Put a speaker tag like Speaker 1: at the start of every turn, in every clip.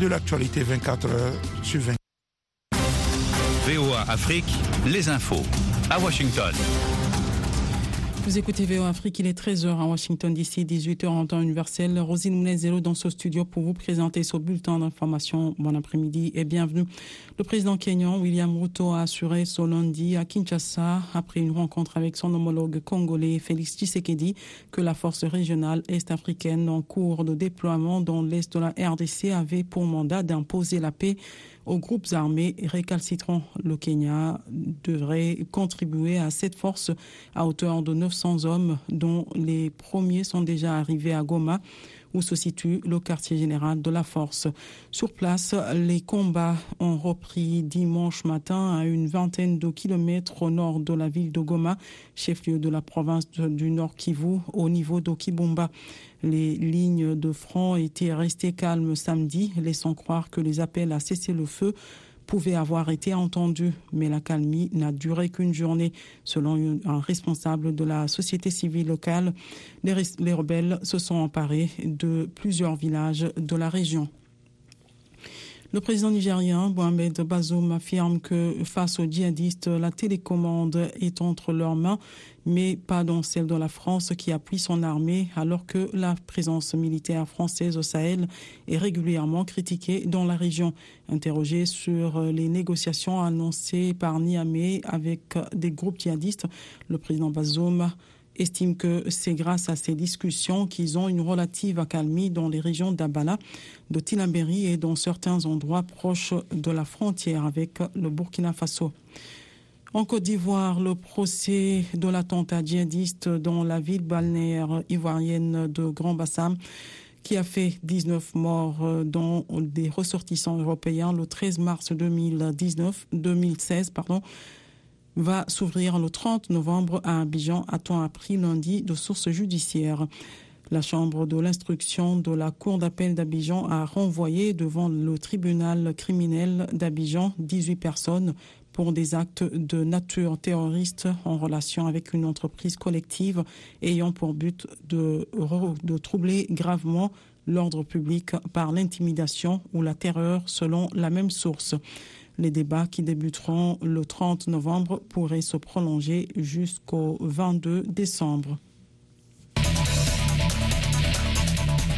Speaker 1: de l'actualité 24 heures sur 24.
Speaker 2: VOA Afrique, les infos à Washington.
Speaker 3: Vous écoutez VO Afrique, il est 13h à Washington DC, 18h en temps universel. Rosine Mounez-Zélo dans ce studio pour vous présenter ce bulletin d'information. Bon après-midi et bienvenue. Le président kenyan William Ruto a assuré ce lundi à Kinshasa, après une rencontre avec son homologue congolais Félix Tshisekedi, que la force régionale est-africaine en cours de déploiement dans l'est de la RDC avait pour mandat d'imposer la paix aux groupes armés récalcitrants. Le Kenya devrait contribuer à cette force à hauteur de 900 hommes, dont les premiers sont déjà arrivés à Goma où se situe le quartier général de la force. Sur place, les combats ont repris dimanche matin à une vingtaine de kilomètres au nord de la ville de Goma, chef-lieu de la province du Nord Kivu, au niveau d'Okibumba. Les lignes de front étaient restées calmes samedi, laissant croire que les appels à cesser le feu pouvait avoir été entendu, mais la calmie n'a duré qu'une journée. Selon un responsable de la société civile locale, les, rebelles se sont emparés de plusieurs villages de la région. Le président nigérien Mohamed Bazoum affirme que face aux djihadistes, la télécommande est entre leurs mains, mais pas dans celle de la France qui appuie son armée, alors que la présence militaire française au Sahel est régulièrement critiquée dans la région. Interrogé sur les négociations annoncées par Niamey avec des groupes djihadistes, le président Bazoum estime que c'est grâce à ces discussions qu'ils ont une relative accalmie dans les régions d'Abala, de Tilamberi et dans certains endroits proches de la frontière avec le Burkina Faso. En Côte d'Ivoire, le procès de l'attentat djihadiste dans la ville balnéaire ivoirienne de Grand Bassam qui a fait 19 morts dont des ressortissants européens le 13 mars 2019, 2016, pardon, va s'ouvrir le 30 novembre à Abidjan, a-t-on appris lundi de sources judiciaires. La Chambre de l'instruction de la Cour d'appel d'Abidjan a renvoyé devant le tribunal criminel d'Abidjan 18 personnes pour des actes de nature terroriste en relation avec une entreprise collective ayant pour but de, de troubler gravement l'ordre public par l'intimidation ou la terreur selon la même source. Les débats qui débuteront le 30 novembre pourraient se prolonger jusqu'au 22 décembre.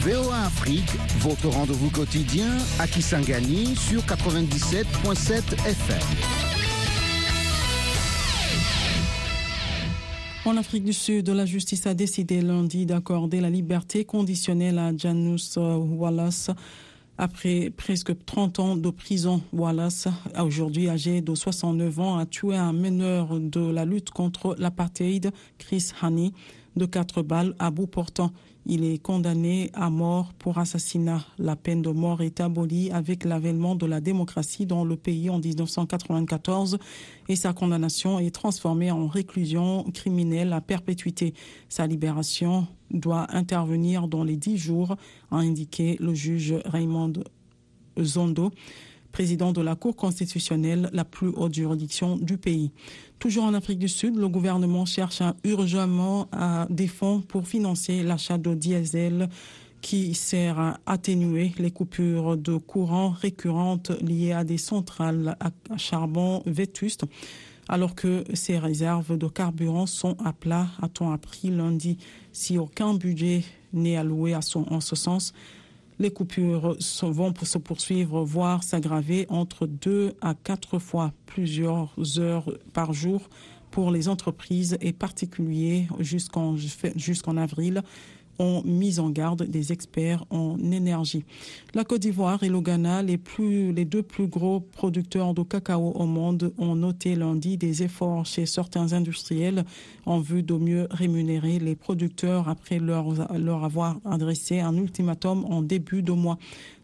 Speaker 4: VOA Afrique, votre rendez-vous quotidien à Kisangani sur 97.7 FM.
Speaker 3: En Afrique du Sud, la justice a décidé lundi d'accorder la liberté conditionnelle à Janus Wallace après presque 30 ans de prison, Wallace, aujourd'hui âgé de 69 ans, a tué un meneur de la lutte contre l'apartheid, Chris Hani, de quatre balles à bout portant. Il est condamné à mort pour assassinat. La peine de mort est abolie avec l'avènement de la démocratie dans le pays en 1994 et sa condamnation est transformée en réclusion criminelle à perpétuité. Sa libération doit intervenir dans les dix jours, a indiqué le juge Raymond Zondo président de la Cour constitutionnelle, la plus haute juridiction du pays. Toujours en Afrique du Sud, le gouvernement cherche urgemment des fonds pour financer l'achat de diesel qui sert à atténuer les coupures de courant récurrentes liées à des centrales à charbon vétustes alors que ces réserves de carburant sont à plat, a-t-on appris lundi. Si aucun budget n'est alloué en ce sens, les coupures vont se poursuivre, voire s'aggraver entre deux à quatre fois plusieurs heures par jour pour les entreprises et particuliers jusqu'en avril ont mis en garde des experts en énergie. La Côte d'Ivoire et le Ghana, les, plus, deux plus gros producteurs de cacao au monde, ont noté lundi des efforts chez certains industriels en vue de mieux rémunérer les producteurs après leur, leur avoir adressé un ultimatum en début de mois.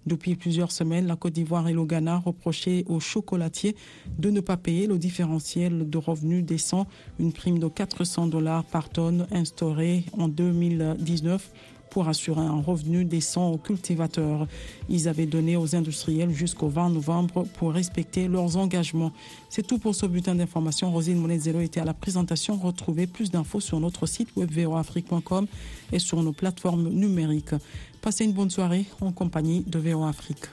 Speaker 3: Depuis plusieurs semaines, la Côte d'Ivoire et le Ghana reprochaient aux chocolatiers de ne pas payer le différentiel de revenus décent, une prime de 400 dollars par tonne instaurée en 2019 pour assurer un revenu décent aux cultivateurs. Ils avaient donné aux industriels jusqu'au 20 novembre pour respecter leurs engagements. C'est tout pour ce bulletin d'information. Rosine Monezero était à la présentation. Retrouvez plus d'infos sur notre site web et sur nos plateformes numériques. Passez une bonne soirée en compagnie de VOA Afrique.